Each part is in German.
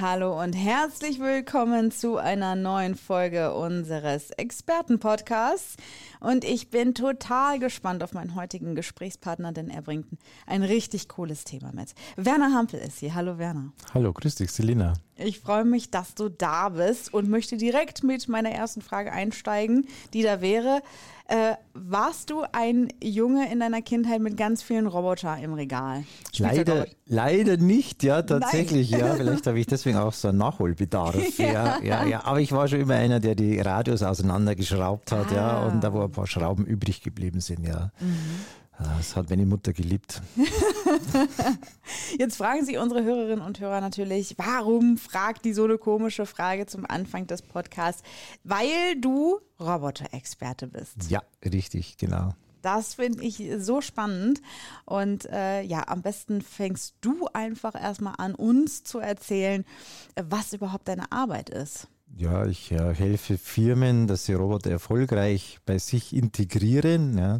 Hallo und herzlich willkommen zu einer neuen Folge unseres Expertenpodcasts. Und ich bin total gespannt auf meinen heutigen Gesprächspartner, denn er bringt ein richtig cooles Thema mit. Werner Hampel ist hier. Hallo Werner. Hallo, grüß dich, Selina. Ich freue mich, dass du da bist und möchte direkt mit meiner ersten Frage einsteigen, die da wäre, äh, warst du ein Junge in deiner Kindheit mit ganz vielen Roboter im Regal? Leider, leider nicht, ja, tatsächlich, Nein. ja. Vielleicht habe ich deswegen auch so einen Nachholbedarf. ja. ja. ja, ja, Aber ich war schon immer einer, der die Radios auseinandergeschraubt hat, ah. ja, und da wo ein paar Schrauben übrig geblieben sind, ja. Mhm. Das hat meine Mutter geliebt. Jetzt fragen sich unsere Hörerinnen und Hörer natürlich, warum fragt die so eine komische Frage zum Anfang des Podcasts? Weil du Roboter-Experte bist. Ja, richtig, genau. Das finde ich so spannend. Und äh, ja, am besten fängst du einfach erstmal an, uns zu erzählen, was überhaupt deine Arbeit ist. Ja, ich äh, helfe Firmen, dass sie Roboter erfolgreich bei sich integrieren. Ja.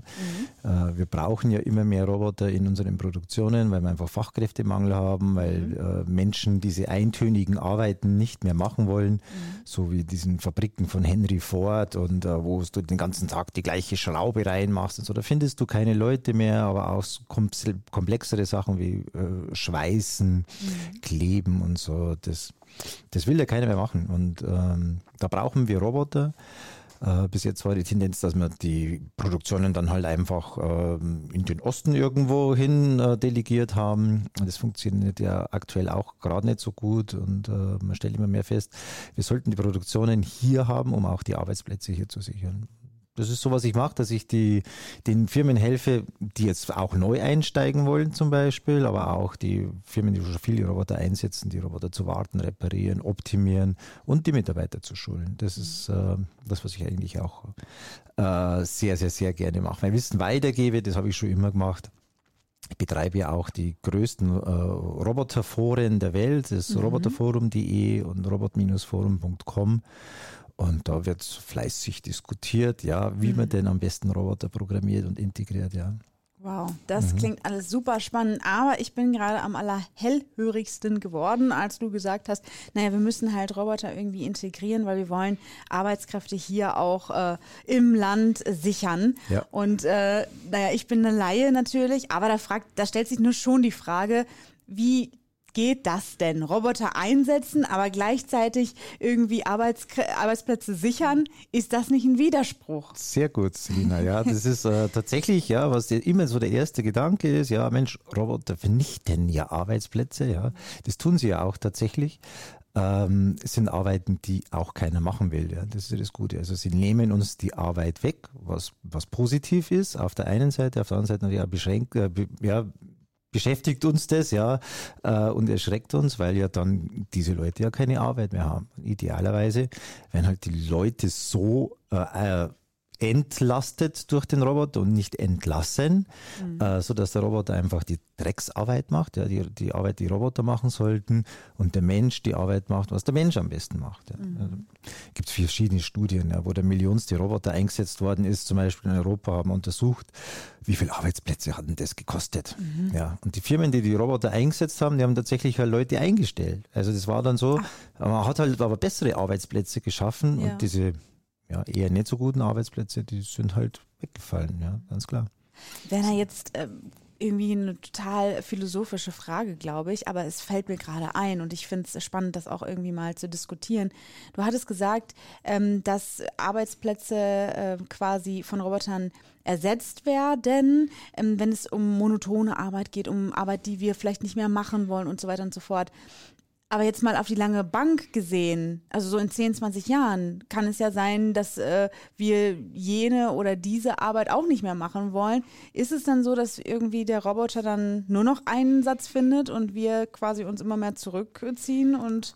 Mhm. Äh, wir brauchen ja immer mehr Roboter in unseren Produktionen, weil wir einfach Fachkräftemangel haben, weil mhm. äh, Menschen diese eintönigen Arbeiten nicht mehr machen wollen, mhm. so wie diesen Fabriken von Henry Ford und äh, wo du den ganzen Tag die gleiche Schraube reinmachst und so. Da findest du keine Leute mehr, aber auch komplexere Sachen wie äh, Schweißen, mhm. Kleben und so. Das das will ja keiner mehr machen. Und ähm, da brauchen wir Roboter. Äh, bis jetzt war die Tendenz, dass wir die Produktionen dann halt einfach äh, in den Osten irgendwo hin äh, delegiert haben. Das funktioniert ja aktuell auch gerade nicht so gut und äh, man stellt immer mehr fest, wir sollten die Produktionen hier haben, um auch die Arbeitsplätze hier zu sichern das ist so, was ich mache, dass ich die, den Firmen helfe, die jetzt auch neu einsteigen wollen zum Beispiel, aber auch die Firmen, die schon viele Roboter einsetzen, die Roboter zu warten, reparieren, optimieren und die Mitarbeiter zu schulen. Das ist äh, das, was ich eigentlich auch äh, sehr, sehr, sehr gerne mache. Mein Wissen weitergebe, das habe ich schon immer gemacht. Ich betreibe ja auch die größten äh, Roboterforen der Welt, das mhm. roboterforum.de und robot-forum.com. Und da wird fleißig diskutiert, ja, wie mhm. man denn am besten Roboter programmiert und integriert, ja. Wow, das mhm. klingt alles super spannend, aber ich bin gerade am allerhellhörigsten geworden, als du gesagt hast, naja, wir müssen halt Roboter irgendwie integrieren, weil wir wollen Arbeitskräfte hier auch äh, im Land sichern. Ja. Und äh, naja, ich bin eine Laie natürlich, aber da fragt, da stellt sich nur schon die Frage, wie geht das denn? Roboter einsetzen, aber gleichzeitig irgendwie Arbeits Arbeitsplätze sichern? Ist das nicht ein Widerspruch? Sehr gut, Selina. Ja, das ist äh, tatsächlich, ja, was immer so der erste Gedanke ist, ja, Mensch, Roboter vernichten ja Arbeitsplätze, ja. Das tun sie ja auch tatsächlich. Ähm, es sind Arbeiten, die auch keiner machen will. Ja. Das ist ja das Gute. Also sie nehmen uns die Arbeit weg, was, was positiv ist auf der einen Seite, auf der anderen Seite auch beschränkt, äh, ja, beschäftigt uns das, ja, äh, und erschreckt uns, weil ja dann diese Leute ja keine Arbeit mehr haben. Idealerweise werden halt die Leute so äh, äh entlastet durch den Roboter und nicht entlassen, mhm. äh, so dass der Roboter einfach die Drecksarbeit macht, ja, die, die Arbeit, die Roboter machen sollten und der Mensch die Arbeit macht, was der Mensch am besten macht. Ja. Mhm. Also, Gibt es verschiedene Studien, ja, wo der millionste Roboter eingesetzt worden ist, zum Beispiel in Europa, haben untersucht, wie viele Arbeitsplätze hatten das gekostet. Mhm. Ja, und die Firmen, die die Roboter eingesetzt haben, die haben tatsächlich halt Leute eingestellt. Also das war dann so, Ach. man hat halt aber bessere Arbeitsplätze geschaffen ja. und diese ja, eher nicht so guten Arbeitsplätze, die sind halt weggefallen, ja, ganz klar. Werner, jetzt ähm, irgendwie eine total philosophische Frage, glaube ich, aber es fällt mir gerade ein und ich finde es spannend, das auch irgendwie mal zu diskutieren. Du hattest gesagt, ähm, dass Arbeitsplätze äh, quasi von Robotern ersetzt werden, ähm, wenn es um monotone Arbeit geht, um Arbeit, die wir vielleicht nicht mehr machen wollen und so weiter und so fort. Aber jetzt mal auf die lange Bank gesehen, also so in 10, 20 Jahren, kann es ja sein, dass äh, wir jene oder diese Arbeit auch nicht mehr machen wollen. Ist es dann so, dass irgendwie der Roboter dann nur noch einen Satz findet und wir quasi uns immer mehr zurückziehen? Und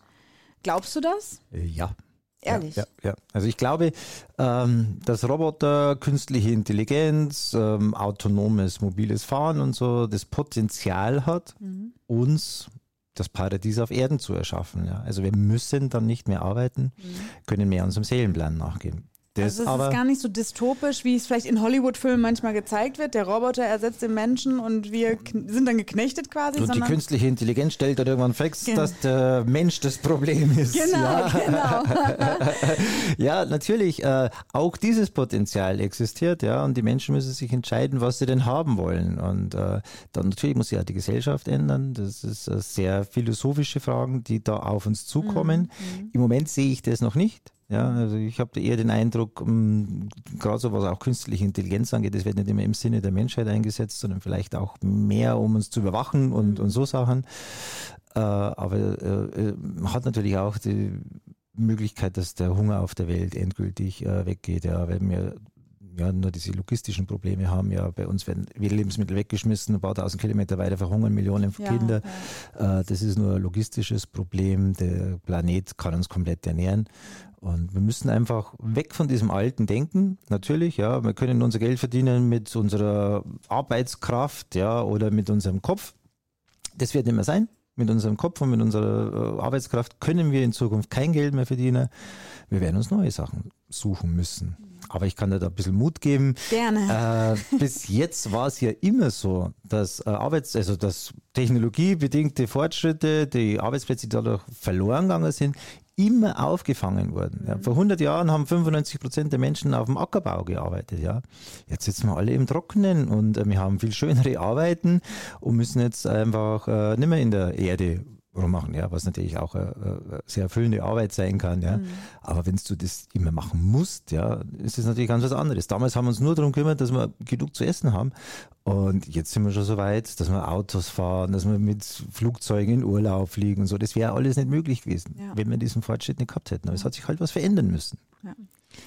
glaubst du das? Äh, ja, Ehrlich? Ja, ja, ja. Also ich glaube, ähm, dass Roboter, künstliche Intelligenz, ähm, autonomes mobiles Fahren und so das Potenzial hat, mhm. uns das Paradies auf Erden zu erschaffen. Ja. Also wir müssen dann nicht mehr arbeiten, mhm. können mehr unserem Seelenplan nachgehen. Das also es ist gar nicht so dystopisch, wie es vielleicht in Hollywood-Filmen manchmal gezeigt wird. Der Roboter ersetzt den Menschen und wir sind dann geknechtet quasi. Und die künstliche Intelligenz stellt dann irgendwann fest, genau. dass der Mensch das Problem ist. Genau, ja. genau. ja, natürlich. Äh, auch dieses Potenzial existiert, ja, und die Menschen müssen sich entscheiden, was sie denn haben wollen. Und äh, dann natürlich muss sich ja die Gesellschaft ändern. Das ist äh, sehr philosophische Fragen, die da auf uns zukommen. Mhm. mhm. Im Moment sehe ich das noch nicht. Ja, also ich habe eher den Eindruck, um, gerade so was auch künstliche Intelligenz angeht, das wird nicht immer im Sinne der Menschheit eingesetzt, sondern vielleicht auch mehr, um uns zu überwachen und, und so Sachen. Äh, aber äh, äh, hat natürlich auch die Möglichkeit, dass der Hunger auf der Welt endgültig äh, weggeht, ja, weil wir ja, nur diese logistischen Probleme haben. Ja, bei uns werden Lebensmittel weggeschmissen, ein paar tausend Kilometer weiter verhungern Millionen ja, Kinder. Ja. Äh, das ist nur ein logistisches Problem. Der Planet kann uns komplett ernähren. Und wir müssen einfach weg von diesem alten Denken. Natürlich, ja, wir können unser Geld verdienen mit unserer Arbeitskraft, ja, oder mit unserem Kopf. Das wird nicht mehr sein. Mit unserem Kopf und mit unserer äh, Arbeitskraft können wir in Zukunft kein Geld mehr verdienen. Wir werden uns neue Sachen suchen müssen. Aber ich kann dir da ein bisschen Mut geben. Gerne. Äh, bis jetzt war es ja immer so, dass äh, Arbeits-, also dass technologiebedingte Fortschritte, die Arbeitsplätze, die dadurch verloren gegangen sind, immer aufgefangen wurden. Ja. Vor 100 Jahren haben 95 Prozent der Menschen auf dem Ackerbau gearbeitet. Ja. Jetzt sitzen wir alle im Trockenen und äh, wir haben viel schönere Arbeiten und müssen jetzt einfach äh, nicht mehr in der Erde rummachen, ja, was natürlich auch eine, sehr erfüllende Arbeit sein kann, ja. Mhm. Aber wenn du das immer machen musst, ja, ist es natürlich ganz was anderes. Damals haben wir uns nur darum gekümmert, dass wir genug zu essen haben. Und jetzt sind wir schon so weit, dass wir Autos fahren, dass wir mit Flugzeugen in Urlaub fliegen und so. Das wäre alles nicht möglich gewesen, ja. wenn wir diesen Fortschritt nicht gehabt hätten. Aber es hat sich halt was verändern müssen. Ja.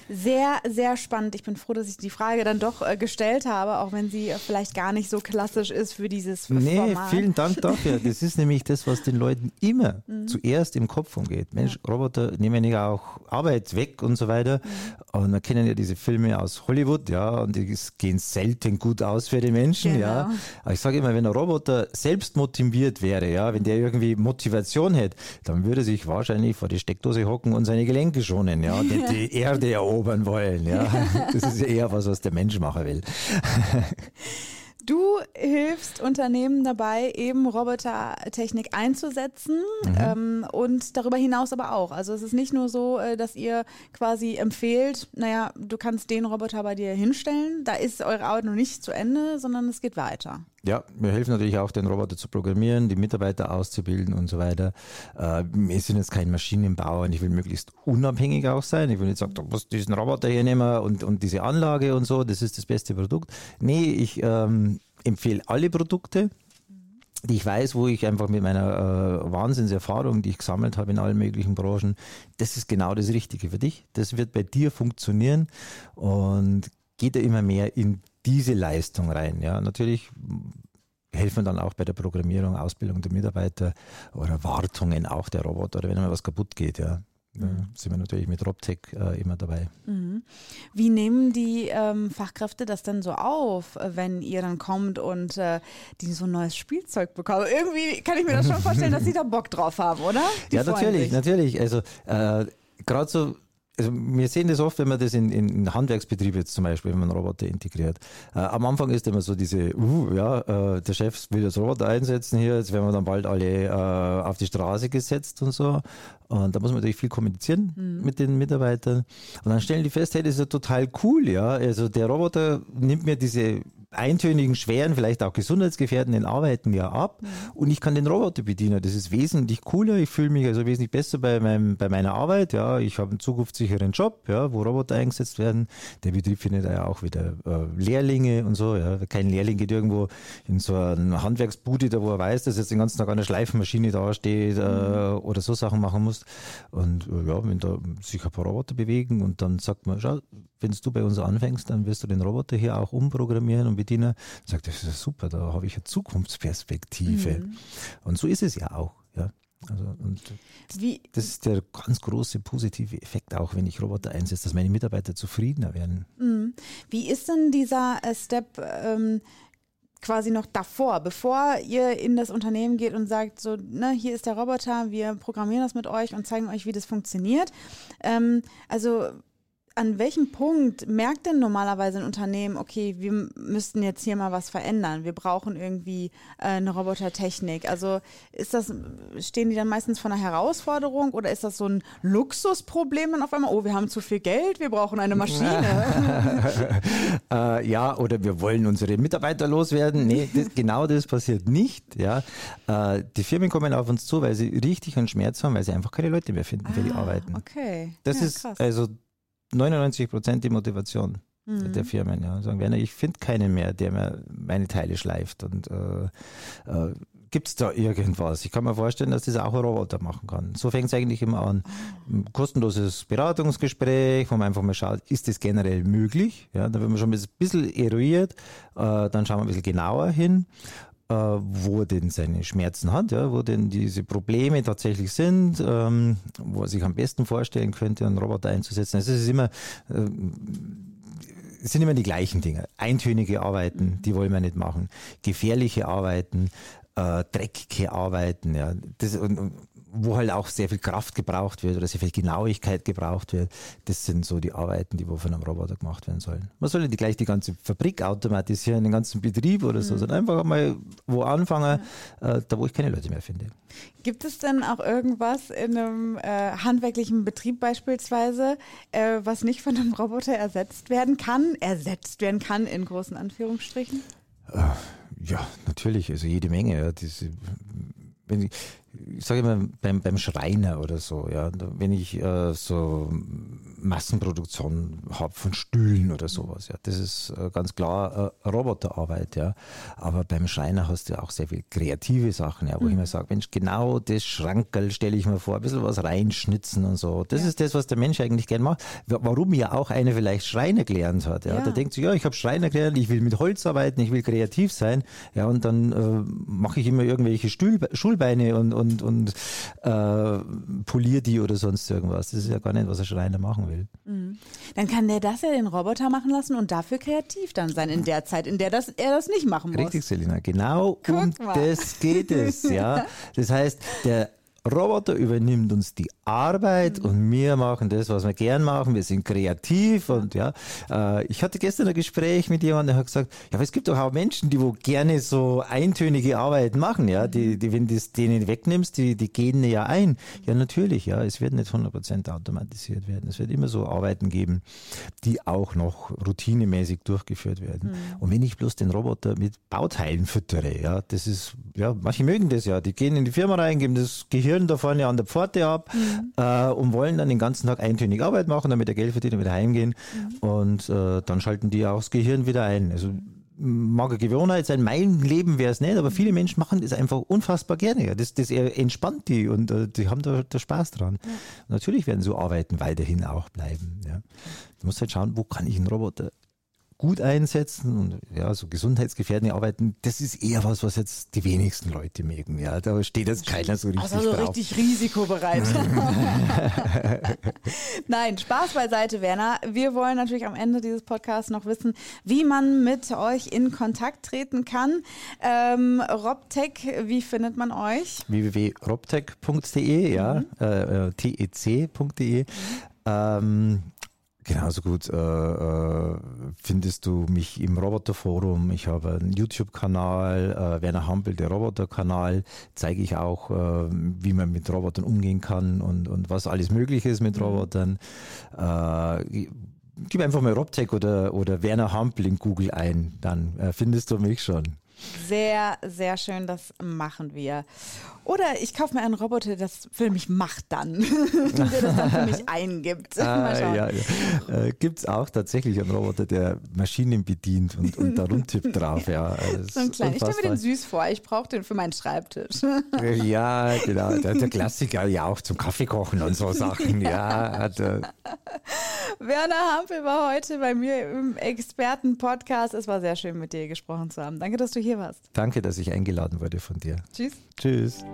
Sehr, sehr spannend. Ich bin froh, dass ich die Frage dann doch äh, gestellt habe, auch wenn sie äh, vielleicht gar nicht so klassisch ist für dieses Format. Nee, vielen Dank dafür. Das ist nämlich das, was den Leuten immer mhm. zuerst im Kopf umgeht. Mensch, ja. Roboter nehmen ja auch Arbeit weg und so weiter. Mhm. Und wir kennen ja diese Filme aus Hollywood, ja, und die gehen selten gut aus für die Menschen, genau. ja. Aber ich sage immer, wenn ein Roboter selbst motiviert wäre, ja, wenn der irgendwie Motivation hätte, dann würde er sich wahrscheinlich vor die Steckdose hocken und seine Gelenke schonen, ja, die, die Erde erobern wollen. Ja? Das ist eher was, was der Mensch machen will. Du hilfst Unternehmen dabei, eben Robotertechnik einzusetzen mhm. ähm, und darüber hinaus aber auch. Also es ist nicht nur so, äh, dass ihr quasi empfehlt, naja, du kannst den Roboter bei dir hinstellen, da ist eure Arbeit noch nicht zu Ende, sondern es geht weiter. Ja, wir helfen natürlich auch, den Roboter zu programmieren, die Mitarbeiter auszubilden und so weiter. Äh, wir sind jetzt kein Maschinenbauer und ich will möglichst unabhängig auch sein. Ich will nicht sagen, du musst diesen Roboter hier nehmen und, und diese Anlage und so, das ist das beste Produkt. Nee, ich ähm, empfehle alle Produkte, die ich weiß, wo ich einfach mit meiner äh, Wahnsinnserfahrung, die ich gesammelt habe in allen möglichen Branchen, das ist genau das Richtige für dich. Das wird bei dir funktionieren und geht da immer mehr in diese Leistung rein. Ja, natürlich helfen dann auch bei der Programmierung, Ausbildung der Mitarbeiter oder Wartungen auch der Roboter oder wenn mal was kaputt geht. Ja. Da mhm. sind wir natürlich mit RobTech äh, immer dabei. Mhm. Wie nehmen die ähm, Fachkräfte das denn so auf, wenn ihr dann kommt und äh, die so ein neues Spielzeug bekommen? Irgendwie kann ich mir das schon vorstellen, dass sie da Bock drauf haben, oder? Die ja, natürlich, sich. natürlich. Also äh, gerade so also wir sehen das oft, wenn man das in, in Handwerksbetriebe jetzt zum Beispiel, wenn man Roboter integriert. Äh, am Anfang ist immer so diese, uh, ja, äh, der Chef will das Roboter einsetzen hier, jetzt werden wir dann bald alle äh, auf die Straße gesetzt und so. Und da muss man natürlich viel kommunizieren mhm. mit den Mitarbeitern. Und dann stellen die fest, hey, das ist ja total cool, ja. Also der Roboter nimmt mir diese eintönigen, schweren, vielleicht auch gesundheitsgefährdenden Arbeiten ja ab mhm. und ich kann den Roboter bedienen. Das ist wesentlich cooler. Ich fühle mich also wesentlich besser bei, meinem, bei meiner Arbeit. Ja, ich habe einen zukunftssicheren Job, ja, wo Roboter eingesetzt werden. Der Betrieb findet ja auch wieder äh, Lehrlinge und so. Ja. Kein Lehrling geht irgendwo in so eine Handwerksbude, da wo er weiß, dass jetzt den ganzen Tag eine Schleifenmaschine dasteht äh, mhm. oder so Sachen machen muss. Und äh, ja, wenn da sich ein paar Roboter bewegen und dann sagt man, schau, wenn du bei uns anfängst, dann wirst du den Roboter hier auch umprogrammieren und bedienen. Dann sagt, das ist super, da habe ich eine Zukunftsperspektive. Mhm. Und so ist es ja auch. Ja. Also, und Wie, das ist der ganz große positive Effekt auch, wenn ich Roboter einsetze, dass meine Mitarbeiter zufriedener werden. Mhm. Wie ist denn dieser äh, Step ähm, quasi noch davor, bevor ihr in das Unternehmen geht und sagt, so, ne, hier ist der Roboter, wir programmieren das mit euch und zeigen euch, wie das funktioniert. Ähm, also an welchem Punkt merkt denn normalerweise ein Unternehmen, okay, wir müssten jetzt hier mal was verändern, wir brauchen irgendwie äh, eine Robotertechnik? Also ist das, stehen die dann meistens vor einer Herausforderung oder ist das so ein Luxusproblem dann auf einmal, oh, wir haben zu viel Geld, wir brauchen eine Maschine? äh, ja, oder wir wollen unsere Mitarbeiter loswerden. Nee, das, genau das passiert nicht. Ja. Äh, die Firmen kommen auf uns zu, weil sie richtig einen Schmerz haben, weil sie einfach keine Leute mehr finden für die ah, Arbeiten. Okay. Das ja, ist krass. also 99 Prozent die Motivation mhm. der Firmen. Ja. Sagen, Werner, ich finde keinen mehr, der mir meine Teile schleift. Und äh, äh, gibt es da irgendwas? Ich kann mir vorstellen, dass das auch ein Roboter machen kann. So fängt es eigentlich immer an. Ein kostenloses Beratungsgespräch, wo man einfach mal schaut, ist das generell möglich? Ja, da wird man schon ein bisschen eruiert, äh, dann schauen wir ein bisschen genauer hin wo er denn seine Schmerzen hat, ja, wo denn diese Probleme tatsächlich sind, ähm, wo er sich am besten vorstellen könnte, einen Roboter einzusetzen. Also es ist immer, äh, es sind immer die gleichen Dinge. Eintönige Arbeiten, die wollen wir nicht machen. Gefährliche Arbeiten, äh, dreckige Arbeiten, ja. Das, und, und wo halt auch sehr viel Kraft gebraucht wird oder sehr viel Genauigkeit gebraucht wird, das sind so die Arbeiten, die wo von einem Roboter gemacht werden sollen. Man soll nicht gleich die ganze Fabrik automatisieren, den ganzen Betrieb oder so, mhm. sondern einfach mal wo anfangen, ja. äh, da wo ich keine Leute mehr finde. Gibt es denn auch irgendwas in einem äh, handwerklichen Betrieb beispielsweise, äh, was nicht von einem Roboter ersetzt werden kann, ersetzt werden kann in großen Anführungsstrichen? Äh, ja, natürlich, also jede Menge. Ja, diese, wenn ich, ich sage immer beim, beim Schreiner oder so, ja, wenn ich äh, so Massenproduktion habe von Stühlen oder sowas, ja, das ist äh, ganz klar äh, Roboterarbeit, ja. Aber beim Schreiner hast du auch sehr viel kreative Sachen, ja, wo mhm. ich mir sage, Mensch, genau das Schrankerl stelle ich mir vor, ein bisschen was reinschnitzen und so. Das ja. ist das, was der Mensch eigentlich gern macht. Warum ja auch einer vielleicht Schreiner gelernt hat, ja. ja. Der denkt sich, ja, ich habe Schreiner gelernt, ich will mit Holz arbeiten, ich will kreativ sein, ja, und dann äh, mache ich immer irgendwelche Stuhl, Schulbeine und, und und, und äh, polier die oder sonst irgendwas. Das ist ja gar nicht, was ein Schreiner machen will. Mhm. Dann kann der das ja den Roboter machen lassen und dafür kreativ dann sein in der Zeit, in der das, er das nicht machen muss. Richtig, Selina, genau Guck um mal. das geht es. Ja. Das heißt, der Roboter übernimmt uns die Arbeit mhm. und wir machen das, was wir gern machen. Wir sind kreativ und ja. Äh, ich hatte gestern ein Gespräch mit jemandem, der hat gesagt, ja, aber es gibt doch auch Menschen, die wo gerne so eintönige Arbeit machen, ja. Die, die wenn du es denen wegnimmst, die, die gehen ja ein. Ja, natürlich, ja. Es wird nicht 100% automatisiert werden. Es wird immer so Arbeiten geben, die auch noch routinemäßig durchgeführt werden. Mhm. Und wenn ich bloß den Roboter mit Bauteilen füttere, ja, das ist, ja, manche mögen das ja. Die gehen in die Firma rein, geben das Gehirn Hirn da vorne an der Pforte ab mhm. äh, und wollen dann den ganzen Tag eintönig Arbeit machen, damit der Geld verdienen und wieder heimgehen. Mhm. Und äh, dann schalten die auch das Gehirn wieder ein. Also mag eine Gewohnheit sein, mein Leben wäre es nicht, aber viele Menschen machen das einfach unfassbar gerne. Das, das entspannt die und äh, die haben da, da Spaß dran. Ja. Natürlich werden so Arbeiten weiterhin auch bleiben. Ja. Du musst halt schauen, wo kann ich einen Roboter gut einsetzen und ja, so gesundheitsgefährdende Arbeiten, das ist eher was, was jetzt die wenigsten Leute mögen. Ja, da steht jetzt keiner so richtig also so drauf. richtig risikobereit. Nein, Spaß beiseite, Werner. Wir wollen natürlich am Ende dieses Podcasts noch wissen, wie man mit euch in Kontakt treten kann. Ähm, Robtech, wie findet man euch? www.robtech.de, ja, mhm. äh, äh tec.de. Mhm. Ähm, Genauso gut äh, äh, findest du mich im Roboterforum. Ich habe einen YouTube-Kanal, äh, Werner Hampel, der Roboter-Kanal. Zeige ich auch, äh, wie man mit Robotern umgehen kann und, und was alles möglich ist mit mhm. Robotern. Äh, gib einfach mal Robtech oder, oder Werner Hampel in Google ein, dann äh, findest du mich schon. Sehr, sehr schön, das machen wir. Oder ich kaufe mir einen Roboter, der das für mich macht dann, der das dann für mich eingibt. Ah, ja, ja. Äh, Gibt es auch tatsächlich einen Roboter, der Maschinen bedient und, und da rumtippt drauf. Ja, so ein kleiner. Ich stelle mir den süß vor, ich brauche den für meinen Schreibtisch. ja, genau. Der, der, Klassiker ja auch zum Kaffee kochen und so Sachen. ja. ja Werner Hampel war heute bei mir im Experten-Podcast. Es war sehr schön, mit dir gesprochen zu haben. Danke, dass du hier warst. Danke, dass ich eingeladen wurde von dir. Tschüss. Tschüss.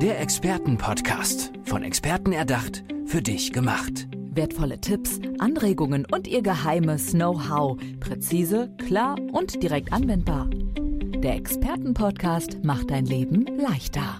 Der Expertenpodcast. Von Experten erdacht, für dich gemacht. Wertvolle Tipps, Anregungen und ihr geheimes Know-how. Präzise, klar und direkt anwendbar. Der Expertenpodcast macht dein Leben leichter.